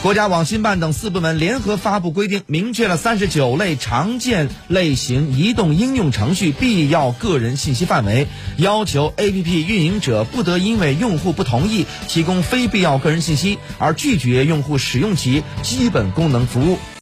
国家网信办等四部门联合发布规定明确了三十九类常见类型移动应用程序必要个人信息范围要求 app 运营者不得因为用户不同意提供非必要个人信息而拒绝用户使用其基本功能服务。